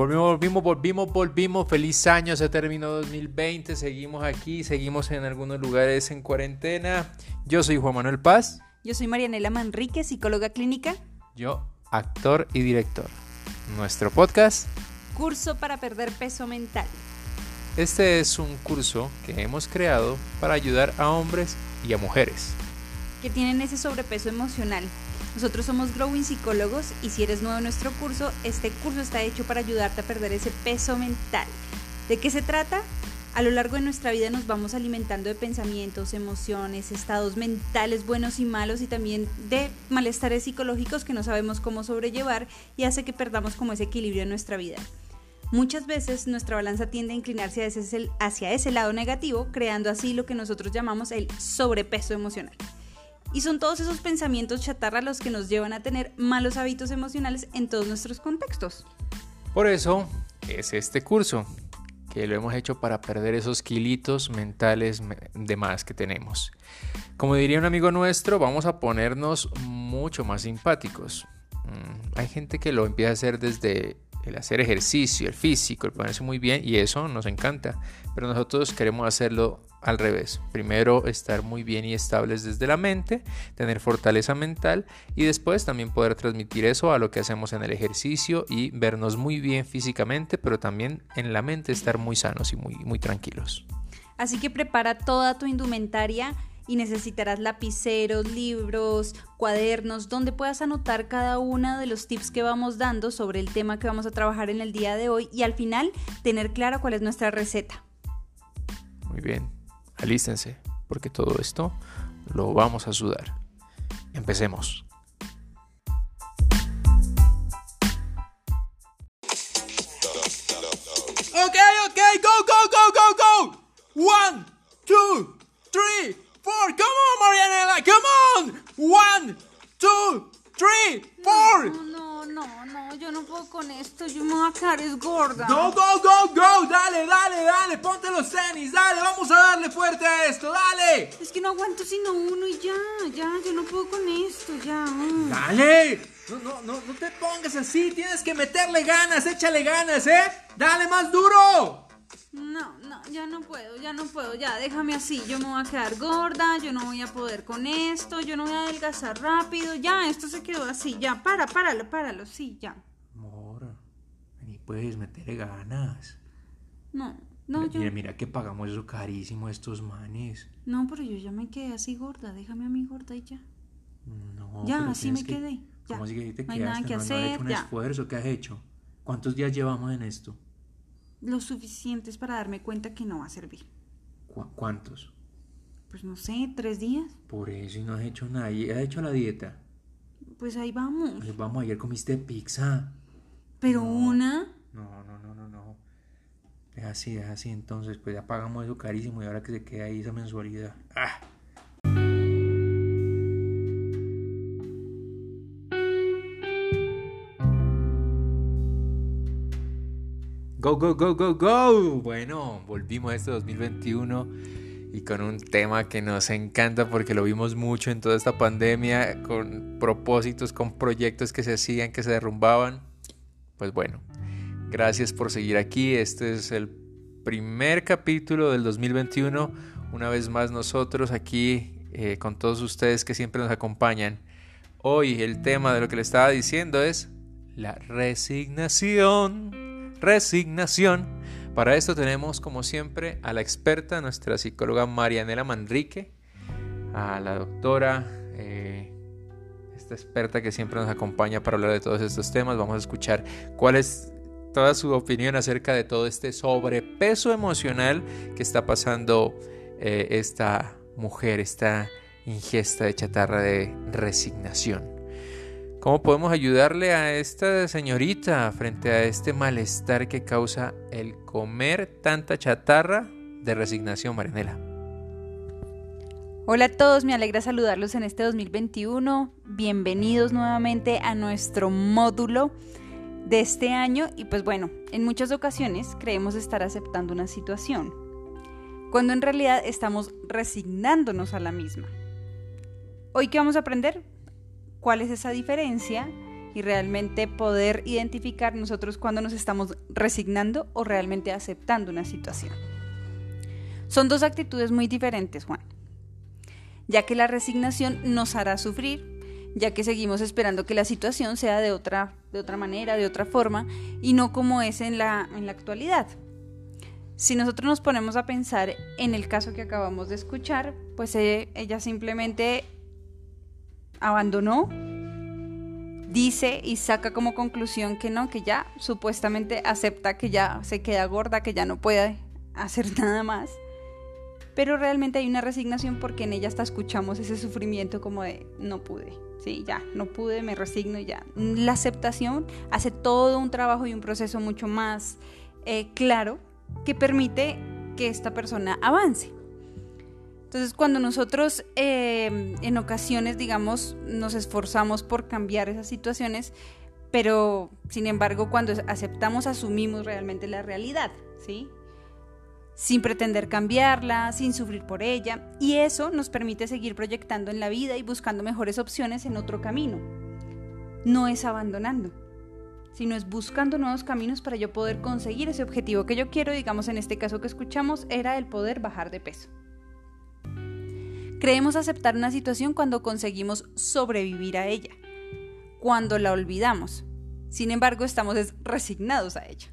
Volvimos, volvimos, volvimos, volvimos. Feliz año, se terminó 2020. Seguimos aquí, seguimos en algunos lugares en cuarentena. Yo soy Juan Manuel Paz. Yo soy Marianela Manrique, psicóloga clínica. Yo, actor y director. Nuestro podcast. Curso para perder peso mental. Este es un curso que hemos creado para ayudar a hombres y a mujeres que tienen ese sobrepeso emocional nosotros somos Growing Psicólogos y si eres nuevo en nuestro curso, este curso está hecho para ayudarte a perder ese peso mental. ¿De qué se trata? A lo largo de nuestra vida nos vamos alimentando de pensamientos, emociones, estados mentales buenos y malos y también de malestares psicológicos que no sabemos cómo sobrellevar y hace que perdamos como ese equilibrio en nuestra vida. Muchas veces nuestra balanza tiende a inclinarse hacia ese lado negativo, creando así lo que nosotros llamamos el sobrepeso emocional. Y son todos esos pensamientos chatarra los que nos llevan a tener malos hábitos emocionales en todos nuestros contextos. Por eso es este curso, que lo hemos hecho para perder esos kilitos mentales de más que tenemos. Como diría un amigo nuestro, vamos a ponernos mucho más simpáticos. Mm, hay gente que lo empieza a hacer desde el hacer ejercicio, el físico, el ponerse muy bien y eso nos encanta, pero nosotros queremos hacerlo al revés. Primero estar muy bien y estables desde la mente, tener fortaleza mental y después también poder transmitir eso a lo que hacemos en el ejercicio y vernos muy bien físicamente, pero también en la mente estar muy sanos y muy, muy tranquilos. Así que prepara toda tu indumentaria y necesitarás lapiceros, libros, cuadernos, donde puedas anotar cada uno de los tips que vamos dando sobre el tema que vamos a trabajar en el día de hoy y al final tener claro cuál es nuestra receta. Muy bien, alístense, porque todo esto lo vamos a sudar. Empecemos. Ok, ok, go, go, go, go, go. One, two, three, four. Come on, Marianela, come on. One, two, three, four. No, no, no, yo no puedo con esto, yo me voy a quedar es gorda. Go, go, go, go, dale, dale, dale, ponte los tenis, dale, vamos a darle fuerte a esto, dale. Es que no aguanto sino uno y ya, ya, yo no puedo con esto, ya. Dale. No, no, no, no te pongas así, tienes que meterle ganas, échale ganas, ¿eh? Dale más duro. No, no, ya no puedo, ya no puedo, ya déjame así, yo me voy a quedar gorda, yo no voy a poder con esto, yo no voy a adelgazar rápido, ya, esto se quedó así, ya, para, páralo, páralo, sí, ya. Mora, ni puedes meterle ganas. No, no, mira, yo... Mira, mira que pagamos eso carísimo estos manes. No, pero yo ya me quedé así gorda, déjame a mí gorda y ya. No, ya, pero así me que- quedé, ya. ¿Cómo así que te No hay nada quedaste? que ¿No- no has hecho un ya. esfuerzo? ¿Qué has hecho? ¿Cuántos días llevamos en esto? Lo suficientes para darme cuenta que no va a servir. ¿Cu- ¿Cuántos? Pues no sé, tres días. Por eso y no has hecho nada. ¿Y ¿Has hecho la dieta? Pues ahí vamos. Pues vamos, ayer comiste pizza. Pero No. una... No, no, no, no, no. Es así, es así. Entonces, pues ya pagamos eso carísimo y ahora que se queda ahí esa mensualidad. ¡Ah! Go, go, go, go, go. Bueno, volvimos a este 2021 y con un tema que nos encanta porque lo vimos mucho en toda esta pandemia, con propósitos, con proyectos que se hacían, que se derrumbaban. Pues bueno, gracias por seguir aquí. Este es el primer capítulo del 2021. Una vez más nosotros aquí eh, con todos ustedes que siempre nos acompañan. Hoy el tema de lo que le estaba diciendo es la resignación. Resignación. Para esto tenemos como siempre a la experta, nuestra psicóloga Marianela Manrique, a la doctora, eh, esta experta que siempre nos acompaña para hablar de todos estos temas. Vamos a escuchar cuál es toda su opinión acerca de todo este sobrepeso emocional que está pasando eh, esta mujer, esta ingesta de chatarra de resignación. ¿Cómo podemos ayudarle a esta señorita frente a este malestar que causa el comer tanta chatarra de resignación, Marinela? Hola a todos, me alegra saludarlos en este 2021. Bienvenidos nuevamente a nuestro módulo de este año y pues bueno, en muchas ocasiones creemos estar aceptando una situación, cuando en realidad estamos resignándonos a la misma. Hoy qué vamos a aprender? ¿Cuál es esa diferencia y realmente poder identificar nosotros cuando nos estamos resignando o realmente aceptando una situación. Son dos actitudes muy diferentes, Juan, ya que la resignación nos hará sufrir, ya que seguimos esperando que la situación sea de otra, de otra manera, de otra forma, y no como es en la, en la actualidad. Si nosotros nos ponemos a pensar en el caso que acabamos de escuchar, pues eh, ella simplemente abandonó, dice y saca como conclusión que no, que ya supuestamente acepta que ya se queda gorda, que ya no puede hacer nada más. Pero realmente hay una resignación porque en ella hasta escuchamos ese sufrimiento como de no pude, sí, ya, no pude, me resigno ya. La aceptación hace todo un trabajo y un proceso mucho más eh, claro que permite que esta persona avance. Entonces, cuando nosotros eh, en ocasiones, digamos, nos esforzamos por cambiar esas situaciones, pero sin embargo, cuando aceptamos, asumimos realmente la realidad, ¿sí? Sin pretender cambiarla, sin sufrir por ella, y eso nos permite seguir proyectando en la vida y buscando mejores opciones en otro camino. No es abandonando, sino es buscando nuevos caminos para yo poder conseguir ese objetivo que yo quiero, digamos en este caso que escuchamos, era el poder bajar de peso. Creemos aceptar una situación cuando conseguimos sobrevivir a ella, cuando la olvidamos. Sin embargo, estamos resignados a ella.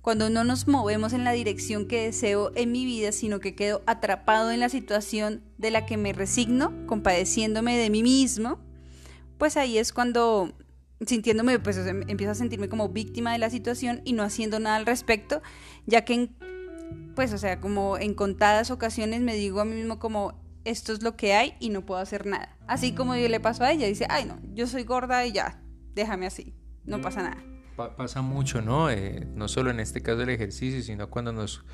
Cuando no nos movemos en la dirección que deseo en mi vida, sino que quedo atrapado en la situación de la que me resigno, compadeciéndome de mí mismo, pues ahí es cuando sintiéndome, pues empiezo a sentirme como víctima de la situación y no haciendo nada al respecto, ya que, pues, o sea, como en contadas ocasiones me digo a mí mismo como, esto es lo que hay y no puedo hacer nada. Así como yo le paso a ella, dice, ay no, yo soy gorda y ya, déjame así, no pasa nada. pasa mucho, ¿no? Eh, no solo en este caso del ejercicio, sino cuando nos,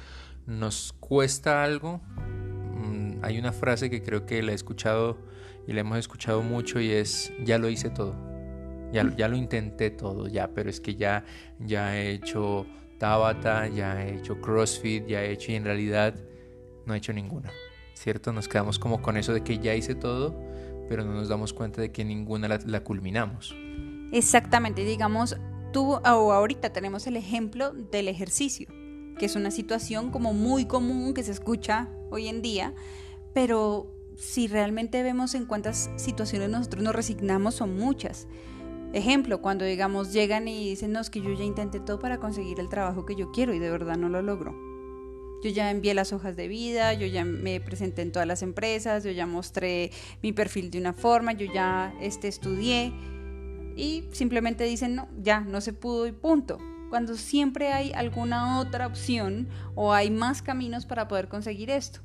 nos cuesta algo. Mm, hay una frase que creo que la he escuchado y la hemos escuchado mucho y es, ya lo hice todo ya, ya lo intenté todo, ya, pero es que ya, ya he hecho Tabata, ya he hecho CrossFit, ya he hecho y en realidad no he hecho ninguna. ¿Cierto? Nos quedamos como con eso de que ya hice todo, pero no nos damos cuenta de que ninguna la, la culminamos. Exactamente, digamos, tú o ahorita tenemos el ejemplo del ejercicio, que es una situación como muy común que se escucha hoy en día, pero si realmente vemos en cuántas situaciones nosotros nos resignamos, son muchas. Ejemplo, cuando digamos llegan y dicen, no, es que yo ya intenté todo para conseguir el trabajo que yo quiero y de verdad no lo logro. Yo ya envié las hojas de vida, yo ya me presenté en todas las empresas, yo ya mostré mi perfil de una forma, yo ya este, estudié y simplemente dicen, no, ya no se pudo y punto. Cuando siempre hay alguna otra opción o hay más caminos para poder conseguir esto.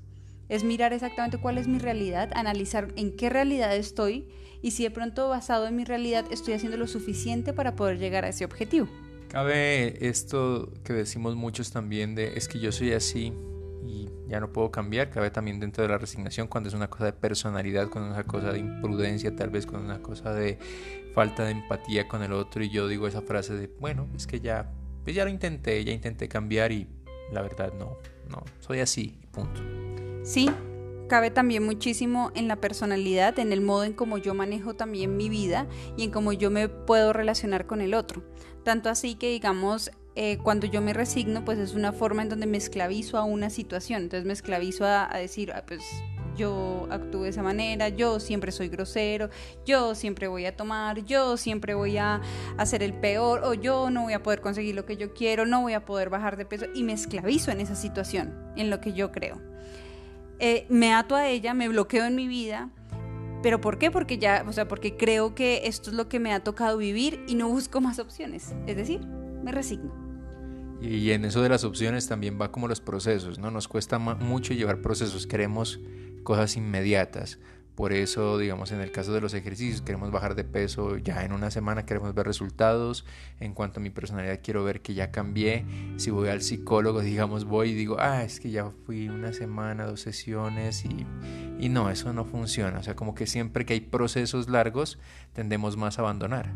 Es mirar exactamente cuál es mi realidad, analizar en qué realidad estoy y si de pronto basado en mi realidad estoy haciendo lo suficiente para poder llegar a ese objetivo. Cabe esto que decimos muchos también de es que yo soy así y ya no puedo cambiar, cabe también dentro de la resignación cuando es una cosa de personalidad, cuando es una cosa de imprudencia, tal vez cuando es una cosa de falta de empatía con el otro y yo digo esa frase de, bueno, es que ya, pues ya lo intenté, ya intenté cambiar y la verdad no, no, soy así, punto. Sí, cabe también muchísimo en la personalidad, en el modo en cómo yo manejo también mi vida y en cómo yo me puedo relacionar con el otro. Tanto así que digamos, eh, cuando yo me resigno, pues es una forma en donde me esclavizo a una situación. Entonces me esclavizo a, decir, pues yo actúo de esa manera, yo siempre soy grosero, yo siempre voy a tomar, yo siempre voy a hacer el peor, o yo no voy a poder conseguir lo que yo quiero, no voy a poder bajar de peso, y me esclavizo en esa situación, en lo que yo creo. Eh, me ato a ella, me bloqueo en mi vida. ¿Pero por qué? Porque ya, o sea, porque creo que esto es lo que me ha tocado vivir y no busco más opciones. Es decir, me resigno. Y en eso de las opciones también va como los procesos, ¿no? Nos cuesta mucho llevar procesos, queremos cosas inmediatas. Por eso, digamos, en el caso de los ejercicios, queremos bajar de peso ya en una semana, queremos ver resultados. En cuanto a mi personalidad, quiero ver que ya cambié. Si voy al psicólogo, digamos, voy y digo, ah, es que ya fui una semana, dos sesiones y, y no, eso no funciona. O sea, como que siempre que hay procesos largos, tendemos más a abandonar.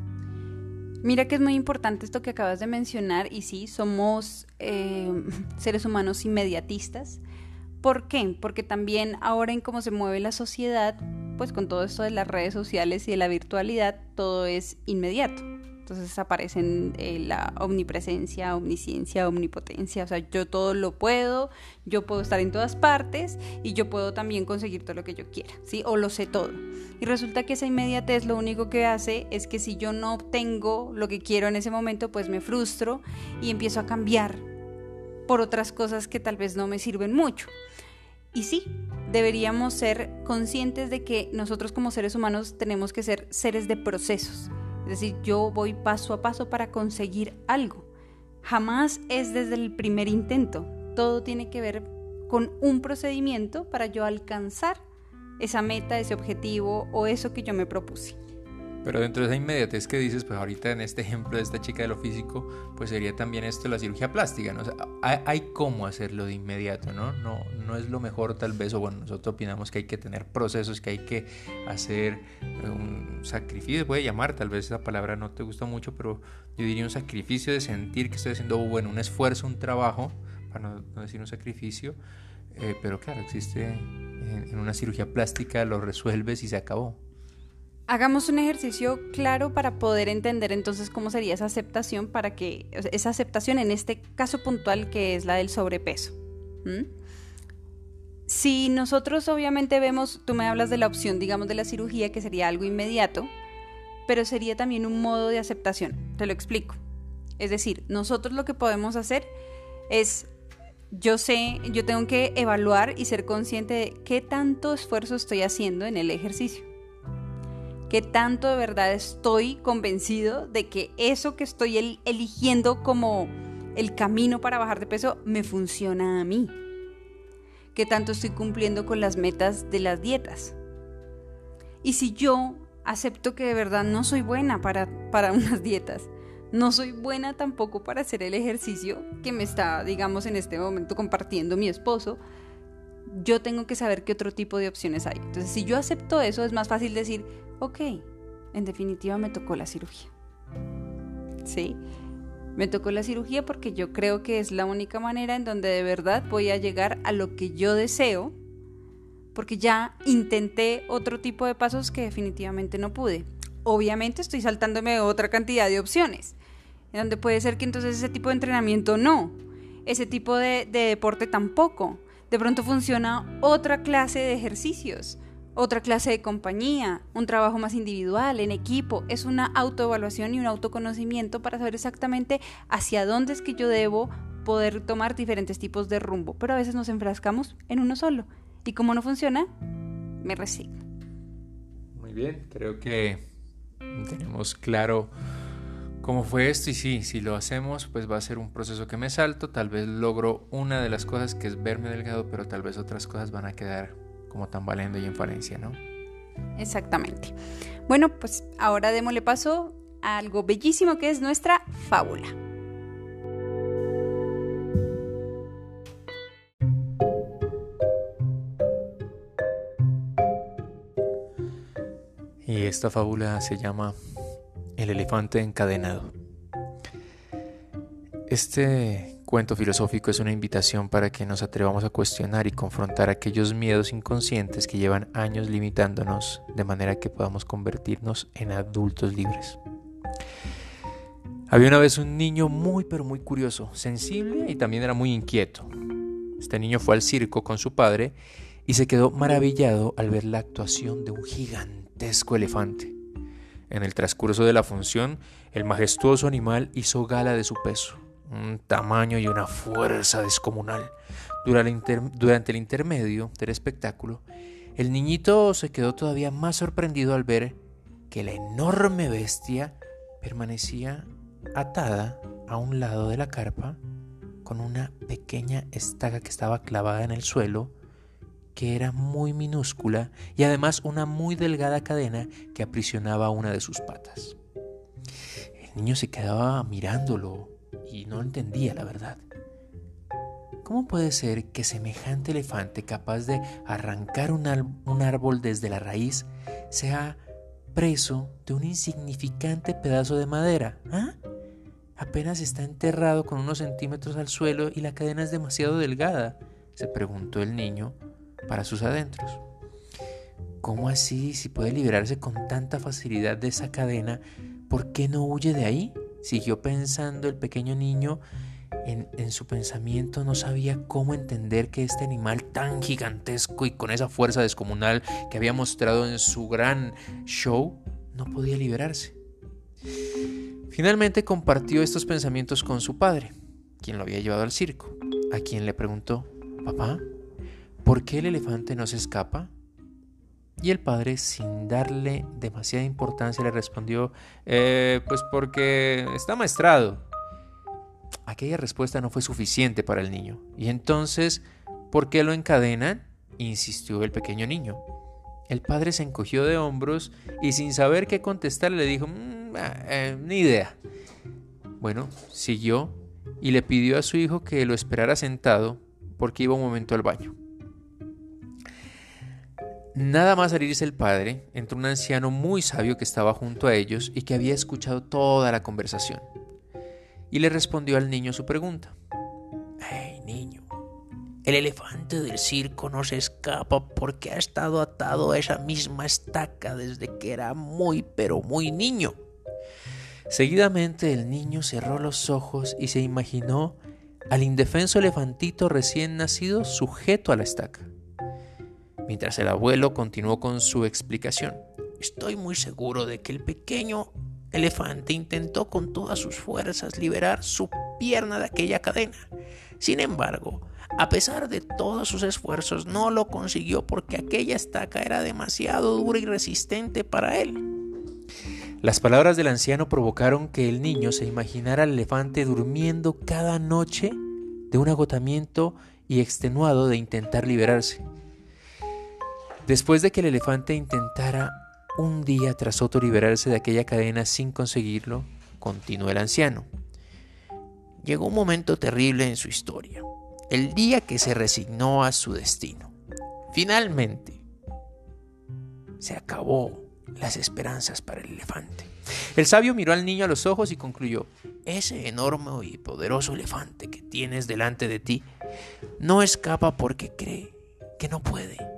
Mira que es muy importante esto que acabas de mencionar y sí, somos eh, seres humanos inmediatistas ¿Por qué? Porque también ahora en cómo se mueve la sociedad, pues con todo esto de las redes sociales y de la virtualidad, todo es inmediato. Entonces aparecen eh, la omnipresencia, omnisciencia, omnipotencia. O sea, yo todo lo puedo, yo puedo estar en todas partes y yo puedo también conseguir todo lo que yo quiera, ¿sí? O lo sé todo. Y resulta que esa inmediatez lo único que hace es que si yo no obtengo lo que quiero en ese momento, pues me frustro y empiezo a cambiar por otras cosas que tal vez no me sirven mucho. Y sí, deberíamos ser conscientes de que nosotros como seres humanos tenemos que ser seres de procesos es decir, yo voy paso a paso para conseguir algo. Jamás es desde el primer intento. Todo tiene que ver con un procedimiento para yo alcanzar esa meta, ese objetivo o eso que yo me propuse. Pero dentro de esa inmediatez que dices, pues ahorita en este ejemplo de esta chica de lo físico, pues sería también esto la cirugía plástica, ¿no? Hay, cómo hacerlo de inmediato, ¿no? ¿no? No es lo mejor tal vez, o bueno, nosotros opinamos que hay que tener procesos, que hay que hacer un sacrificio, puede llamar, tal vez esa palabra no te gusta mucho, pero yo diría un sacrificio de sentir que estoy haciendo, bueno, un esfuerzo, un trabajo, para no, decir un sacrificio, eh, pero claro, existe en una cirugía plástica, lo resuelves y se acabó. Hagamos un ejercicio claro para poder entender entonces cómo sería esa aceptación para que esa aceptación en este caso puntual que es la del sobrepeso. Si nosotros obviamente vemos, tú me hablas de la opción, digamos, de la cirugía, que sería algo inmediato, pero sería también un modo de aceptación. Te lo explico. Es decir, nosotros lo que podemos hacer es, yo sé, yo tengo que evaluar y ser consciente de qué tanto esfuerzo estoy haciendo en el ejercicio que tanto de verdad estoy convencido de que eso que estoy eligiendo como el camino para bajar de peso me funciona a mí. Que tanto estoy cumpliendo con las metas de las dietas. Y si yo acepto que de verdad no soy buena para, para unas dietas, no soy buena tampoco para hacer el ejercicio que me está, digamos, en este momento compartiendo mi esposo, yo tengo que saber qué otro tipo de opciones hay. Entonces, si yo acepto eso, es más fácil decir, ok, en definitiva me tocó la cirugía. ¿Sí? Me tocó la cirugía porque yo creo que es la única manera en donde de verdad voy a llegar a lo que yo deseo, porque ya intenté otro tipo de pasos que definitivamente no pude. Obviamente estoy saltándome otra cantidad de opciones, en donde puede ser que entonces ese tipo de entrenamiento no, ese tipo de, de deporte tampoco. De pronto funciona otra clase de ejercicios otra clase de compañía, un trabajo más individual, en equipo. Es una autoevaluación y un autoconocimiento para saber exactamente hacia dónde es que yo debo poder tomar diferentes tipos de rumbo. Pero a veces nos enfrascamos en uno solo. Y como no funciona, me resigno. Muy bien, creo que tenemos claro cómo fue esto y sí, si lo hacemos pues va a ser un proceso que me salto, tal vez logro una de las cosas que es verme delgado, pero tal vez otras cosas van a quedar como tambaleando y en falencia, ¿no? Exactamente. Bueno, pues ahora démosle paso a algo bellísimo que es nuestra fábula. Y esta fábula se llama El elefante encadenado. Este cuento filosófico es una invitación para que nos atrevamos a cuestionar y confrontar aquellos miedos inconscientes que llevan años limitándonos de manera que podamos convertirnos en adultos libres. Había una vez un niño muy pero muy curioso, sensible y también era muy inquieto. Este niño fue al circo con su padre y se quedó maravillado al ver la actuación de un gigantesco elefante. En el transcurso de la función, el majestuoso animal hizo gala de su peso un tamaño y una fuerza descomunal. Durante el intermedio del espectáculo, el niñito se quedó todavía más sorprendido al ver que la enorme bestia permanecía atada a un lado de la carpa con una pequeña estaca que estaba clavada en el suelo, que era muy minúscula y además una muy delgada cadena que aprisionaba una de sus patas. El niño se quedaba mirándolo y no entendía la verdad. ¿Cómo puede ser que semejante elefante capaz de arrancar un, árbol desde la raíz sea preso de un insignificante pedazo de madera? ¿Ah? Apenas está enterrado con unos centímetros al suelo y la cadena es demasiado delgada. se preguntó el niño para sus adentros. ¿Cómo así? Si puede liberarse con tanta facilidad de esa cadena, ¿por qué no huye de ahí? Siguió pensando el pequeño niño. En, su pensamiento no sabía cómo entender que este animal tan gigantesco y con esa fuerza descomunal que había mostrado en su gran show no podía liberarse. Finalmente compartió estos pensamientos con su padre, quien lo había llevado al circo, a quien le preguntó, Papá, ¿por qué el elefante no se escapa? Y el padre, sin darle demasiada importancia, le respondió, eh, pues porque está maestrado. Aquella respuesta no fue suficiente para el niño. Y entonces, ¿por qué lo encadenan? insistió el pequeño niño. El padre se encogió de hombros y sin saber qué contestar le dijo, mm, ah, eh, ni idea. Bueno, siguió y le pidió a su hijo que lo esperara sentado porque iba un momento al baño. Nada más salirse el padre, entró un anciano muy sabio que estaba junto a ellos y que había escuchado toda la conversación. Y le respondió al niño su pregunta. ¡Hey, niño! El elefante del circo no se escapa porque ha estado atado a esa misma estaca desde que era muy pero muy niño. Seguidamente el niño cerró los ojos y se imaginó al indefenso elefantito recién nacido sujeto a la estaca mientras el abuelo continuó con su explicación. Estoy muy seguro de que el pequeño elefante intentó con todas sus fuerzas liberar su pierna de aquella cadena. Sin embargo, a pesar de todos sus esfuerzos, no lo consiguió porque aquella estaca era demasiado dura y resistente para él. Las palabras del anciano provocaron que el niño se imaginara al elefante durmiendo cada noche de un agotamiento y extenuado de intentar liberarse. Después de que el elefante intentara un día tras otro liberarse de aquella cadena sin conseguirlo, continuó el anciano. Llegó un momento terrible en su historia, el día que se resignó a su destino. Finalmente, se acabó las esperanzas para el elefante. El sabio miró al niño a los ojos y concluyó, ese enorme y poderoso elefante que tienes delante de ti no escapa porque cree que no puede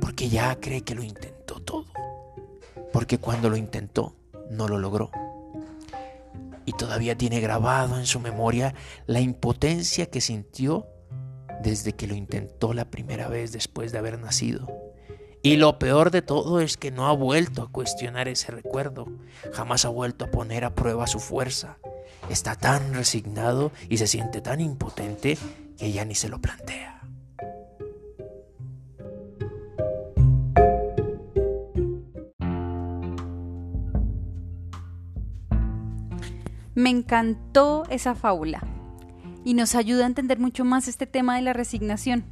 porque ya cree que lo intentó todo, porque cuando lo intentó no lo logró. Y todavía tiene grabado en su memoria la impotencia que sintió desde que lo intentó la primera vez después de haber nacido. Y lo peor de todo es que no ha vuelto a cuestionar ese recuerdo, jamás ha vuelto a poner a prueba su fuerza. Está tan resignado y se siente tan impotente que ya ni se lo plantea. Me encantó esa fábula y nos ayuda a entender mucho más este tema de la resignación.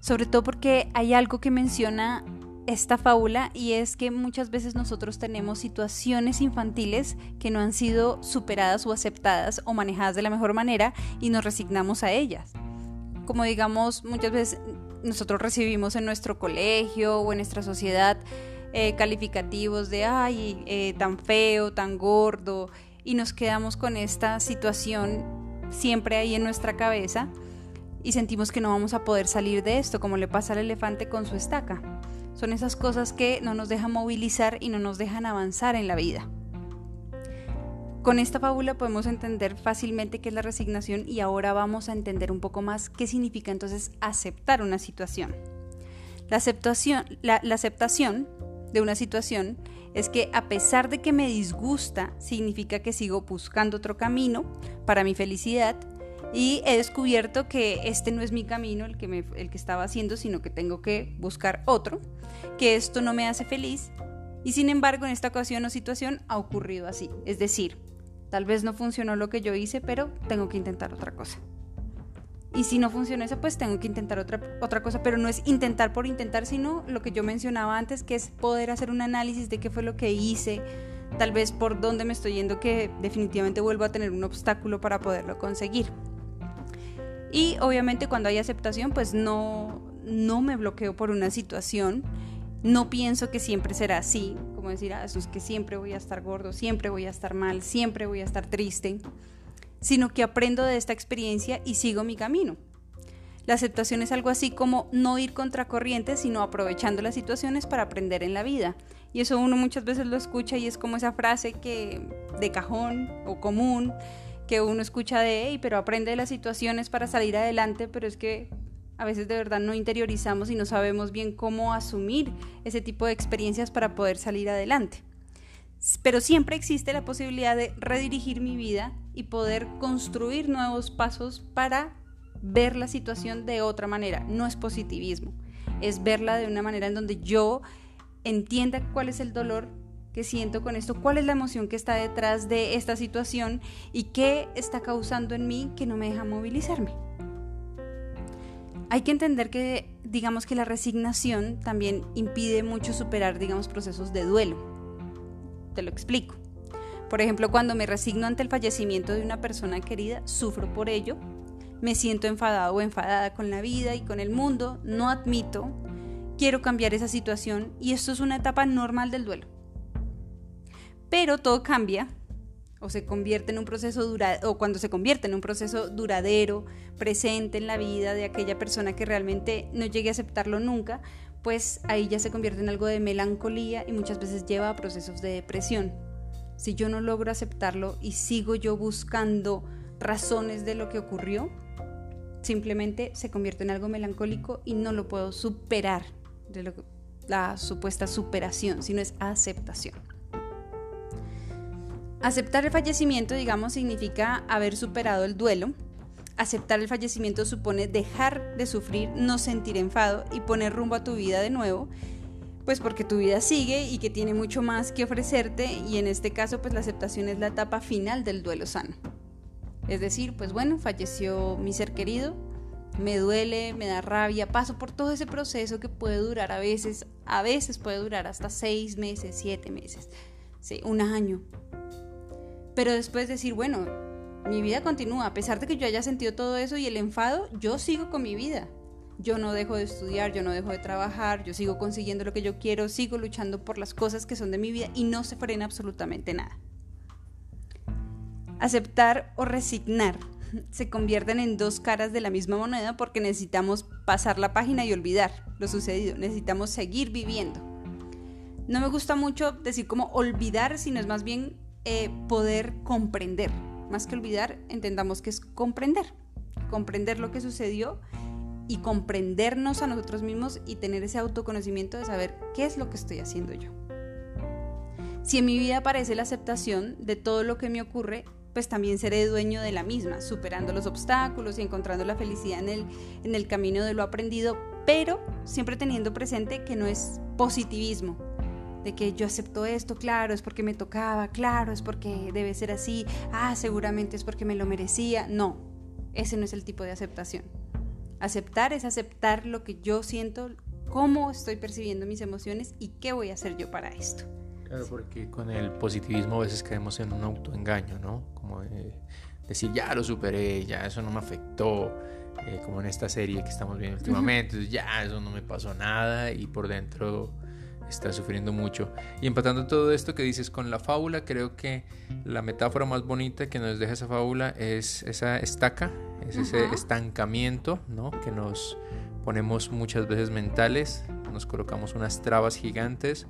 Sobre todo porque hay algo que menciona esta fábula y es que muchas veces nosotros tenemos situaciones infantiles que no han sido superadas o aceptadas o manejadas de la mejor manera y nos resignamos a ellas. Como digamos, muchas veces nosotros recibimos en nuestro colegio o en nuestra sociedad eh, calificativos de, ay, eh, tan feo, tan gordo, y nos quedamos con esta situación siempre ahí en nuestra cabeza y sentimos que no vamos a poder salir de esto, como le pasa al elefante con su estaca. Son esas cosas que no nos dejan movilizar y no nos dejan avanzar en la vida. Con esta fábula podemos entender fácilmente qué es la resignación y ahora vamos a entender un poco más qué significa entonces aceptar una situación. La aceptación, la, la aceptación de una situación es que a pesar de que me disgusta, significa que sigo buscando otro camino para mi felicidad y he descubierto que este no es mi camino el que, el que estaba haciendo, sino que tengo que buscar otro, que esto no me hace feliz y sin embargo en esta ocasión o situación ha ocurrido así. Es decir, tal vez no funcionó lo que yo hice, pero tengo que intentar otra cosa. Y si no funciona eso, pues tengo que intentar otra, otra cosa, pero no es intentar por intentar, sino lo que yo mencionaba antes, que es poder hacer un análisis de qué fue lo que hice, tal vez por dónde me estoy yendo, que definitivamente vuelvo a tener un obstáculo para poderlo conseguir. Y obviamente cuando hay aceptación, pues no, no me bloqueo por una situación, no pienso que siempre será así, como decir, ah, eso es que siempre voy a estar gordo, siempre voy a estar mal, siempre voy a estar triste sino que aprendo de esta experiencia y sigo mi camino. La aceptación es algo así como no ir contracorriente, sino aprovechando las situaciones para aprender en la vida. Y eso uno muchas veces lo escucha y es como esa frase que de cajón o común que uno escucha de, hey, pero aprende de las situaciones para salir adelante, pero es que a veces de verdad no interiorizamos y no sabemos bien cómo asumir ese tipo de experiencias para poder salir adelante. Pero siempre existe la posibilidad de redirigir mi vida y poder construir nuevos pasos para ver la situación de otra manera. No es positivismo, es verla de una manera en donde yo entienda cuál es el dolor que siento con esto, cuál es la emoción que está detrás de esta situación y qué está causando en mí que no me deja movilizarme. Hay que entender que, digamos que la resignación también impide mucho superar, digamos, procesos de duelo. Te lo explico. Por ejemplo, cuando me resigno ante el fallecimiento de una persona querida, sufro por ello, me siento enfadado o enfadada con la vida y con el mundo, no admito, quiero cambiar esa situación y esto es una etapa normal del duelo. Pero todo cambia o se convierte en un proceso cuando se convierte en un proceso duradero, presente en la vida de aquella persona que realmente no llegue a aceptarlo nunca, pues ahí ya se convierte en algo de melancolía y muchas veces lleva a procesos de depresión. Si yo no logro aceptarlo y sigo yo buscando razones de lo que ocurrió, simplemente se convierte en algo melancólico y no lo puedo superar de la supuesta superación, sino es aceptación. Aceptar el fallecimiento, digamos, significa haber superado el duelo. Aceptar el fallecimiento supone dejar de sufrir, no sentir enfado y poner rumbo a tu vida de nuevo, pues porque tu vida sigue y que tiene mucho más que ofrecerte y en este caso pues la aceptación es la etapa final del duelo sano. Es decir, pues bueno, falleció mi ser querido, me duele, me da rabia, paso por todo ese proceso que puede durar a veces, a veces puede durar hasta seis meses, siete meses, sí, un año. Pero después decir, bueno, mi vida continúa, a pesar de que yo haya sentido todo eso y el enfado, yo sigo con mi vida. Yo no dejo de estudiar, yo no dejo de trabajar, yo sigo consiguiendo lo que yo quiero, sigo luchando por las cosas que son de mi vida y no se frena absolutamente nada. Aceptar o resignar se convierten en dos caras de la misma moneda porque necesitamos pasar la página y olvidar lo sucedido, necesitamos seguir viviendo. No me gusta mucho decir como olvidar, sino es más bien eh, poder comprender. Más que olvidar, entendamos que es comprender. Comprender lo que sucedió y comprendernos a nosotros mismos y tener ese autoconocimiento de saber qué es lo que estoy haciendo yo. Si en mi vida aparece la aceptación de todo lo que me ocurre, pues también seré dueño de la misma, superando los obstáculos y encontrando la felicidad en el, en el camino de lo aprendido, pero siempre teniendo presente que no es positivismo, de que yo acepto esto, claro, es porque me tocaba, claro, es porque debe ser así, ah, seguramente es porque me lo merecía. No, ese no es el tipo de aceptación. Aceptar es aceptar lo que yo siento, cómo estoy percibiendo mis emociones y qué voy a hacer yo para esto. Claro, porque con el positivismo a veces caemos en un autoengaño, ¿no? Como decir, ya lo superé, ya eso no me afectó, eh, como en esta serie que estamos viendo últimamente, ya eso no me pasó nada y por dentro está sufriendo mucho. Y empatando todo esto que dices con la fábula, creo que la metáfora más bonita que nos deja esa fábula es esa estaca, es ese estancamiento, ¿no? Que nos ponemos muchas veces mentales, nos colocamos unas trabas gigantes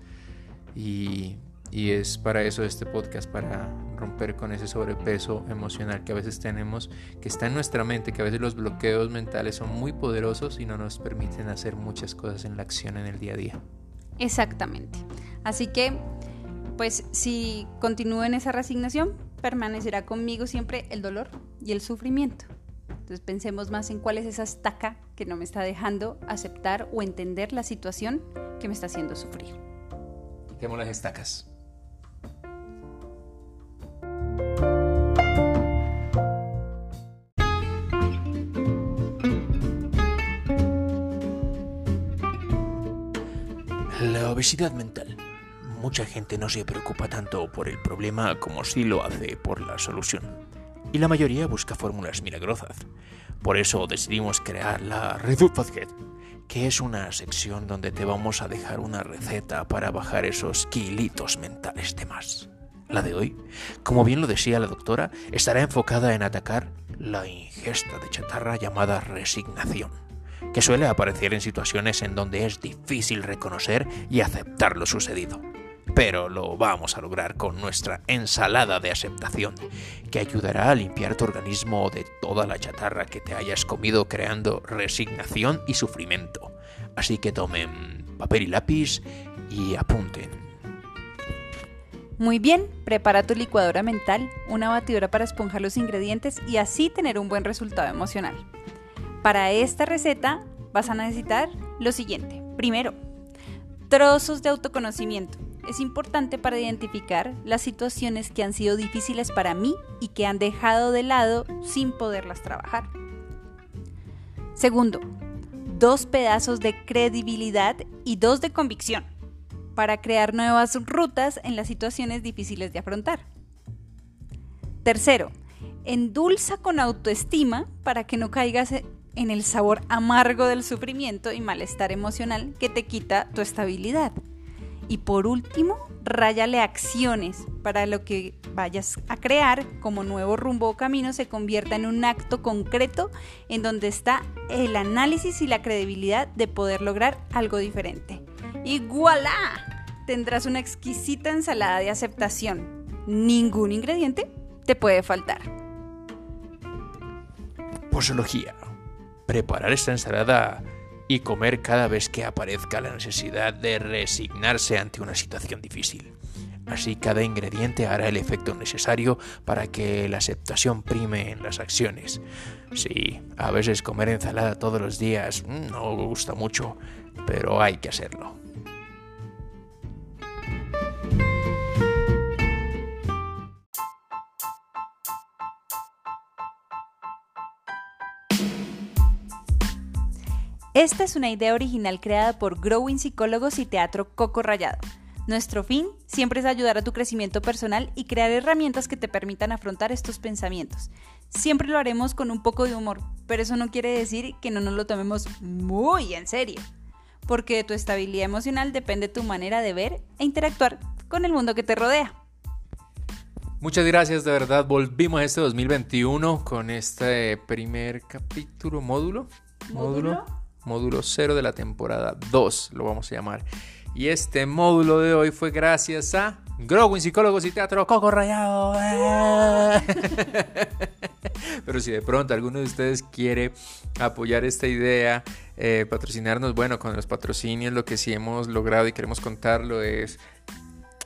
y, y es para eso este podcast, para romper con ese sobrepeso emocional que a veces tenemos, que está en nuestra mente, que a veces los bloqueos mentales son muy poderosos y no nos permiten hacer muchas cosas en la acción en el día a día. Exactamente. Así que, pues si continúo en esa resignación, permanecerá conmigo siempre el dolor y el sufrimiento. Entonces pensemos más en cuál es esa estaca que no me está dejando aceptar o entender la situación que me está haciendo sufrir. Quitemos las estacas. La obesidad mental. Mucha gente no se preocupa tanto por el problema como si lo hace por la solución. Y la mayoría busca fórmulas milagrosas. Por eso decidimos crear la Reduce que es una sección donde te vamos a dejar una receta para bajar esos kilitos mentales de más. La de hoy, como bien lo decía la doctora, estará enfocada en atacar la ingesta de chatarra llamada resignación, que suele aparecer en situaciones en donde es difícil reconocer y aceptar lo sucedido. Pero lo vamos a lograr con nuestra ensalada de aceptación, que ayudará a limpiar tu organismo de toda la chatarra que te hayas comido creando resignación y sufrimiento. Así que tomen papel y lápiz y apunten. Muy bien, prepara tu licuadora mental, una batidora para esponjar los ingredientes y así tener un buen resultado emocional. Para esta receta vas a necesitar lo siguiente. Primero, trozos de autoconocimiento. Es importante para identificar las situaciones que han sido difíciles para mí y que han dejado de lado sin poderlas trabajar. Segundo, dos pedazos de credibilidad y dos de convicción para crear nuevas rutas en las situaciones difíciles de afrontar. Tercero, endulza con autoestima para que no caigas en el sabor amargo del sufrimiento y malestar emocional que te quita tu estabilidad. Y por último, ráyale acciones para lo que vayas a crear como nuevo rumbo o camino se convierta en un acto concreto en donde está el análisis y la credibilidad de poder lograr algo diferente. Y voilà, tendrás una exquisita ensalada de aceptación. Ningún ingrediente te puede faltar. Posología. Preparar esta ensalada y comer cada vez que aparezca la necesidad de resignarse ante una situación difícil. Así cada ingrediente hará el efecto necesario para que la aceptación prime en las acciones. Sí, a veces comer ensalada todos los días mm, no gusta mucho, pero hay que hacerlo. Esta es una idea original creada por Growing Psicólogos y Teatro Coco Rayado. Nuestro fin siempre es ayudar a tu crecimiento personal y crear herramientas que te permitan afrontar estos pensamientos. Siempre lo haremos con un poco de humor, pero eso no quiere decir que no nos lo tomemos muy en serio, porque de tu estabilidad emocional depende tu manera de ver e interactuar con el mundo que te rodea. Muchas gracias, de verdad. Volvimos a este 2021 con este primer capítulo, módulo. ¿Módulo? módulo 0 de la temporada 2, lo vamos a llamar. Y este módulo de hoy fue gracias a Growing Psicólogos y Teatro Coco Rayado. Pero si de pronto alguno de ustedes quiere apoyar esta idea, eh, patrocinarnos, bueno, con los patrocinios lo que sí hemos logrado y queremos contarlo es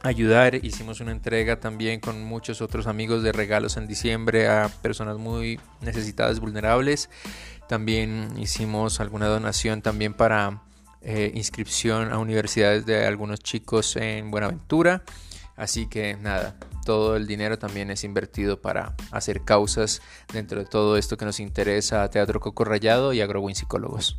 ayudar. Hicimos una entrega también con muchos otros amigos de regalos en diciembre a personas muy necesitadas, vulnerables. También hicimos alguna donación también para eh, inscripción a universidades de algunos chicos en Buenaventura. Así que nada, todo el dinero también es invertido para hacer causas dentro de todo esto que nos interesa a Teatro Coco Rayado y a Growing Psicólogos.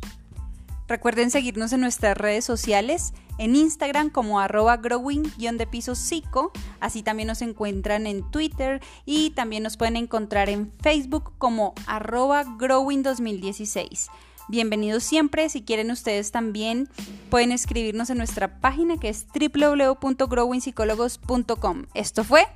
Recuerden seguirnos en nuestras redes sociales, en Instagram como arroba growing de piso psico, así también nos encuentran en Twitter y también nos pueden encontrar en Facebook como arroba growing 2016. Bienvenidos siempre, si quieren ustedes también pueden escribirnos en nuestra página que es www.growingpsicólogos.com. Esto fue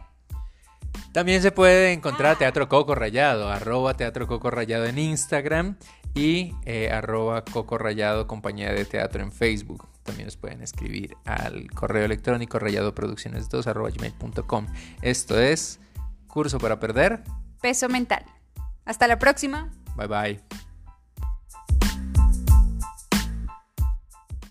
también se puede encontrar Teatro Coco Rayado, arroba Teatro Coco Rayado en Instagram y eh, arroba Coco Rayado Compañía de Teatro en Facebook. También nos pueden escribir al correo electrónico rayadoproducciones2 arroba gmail.com. Esto es Curso para Perder. Peso Mental. Hasta la próxima. Bye bye.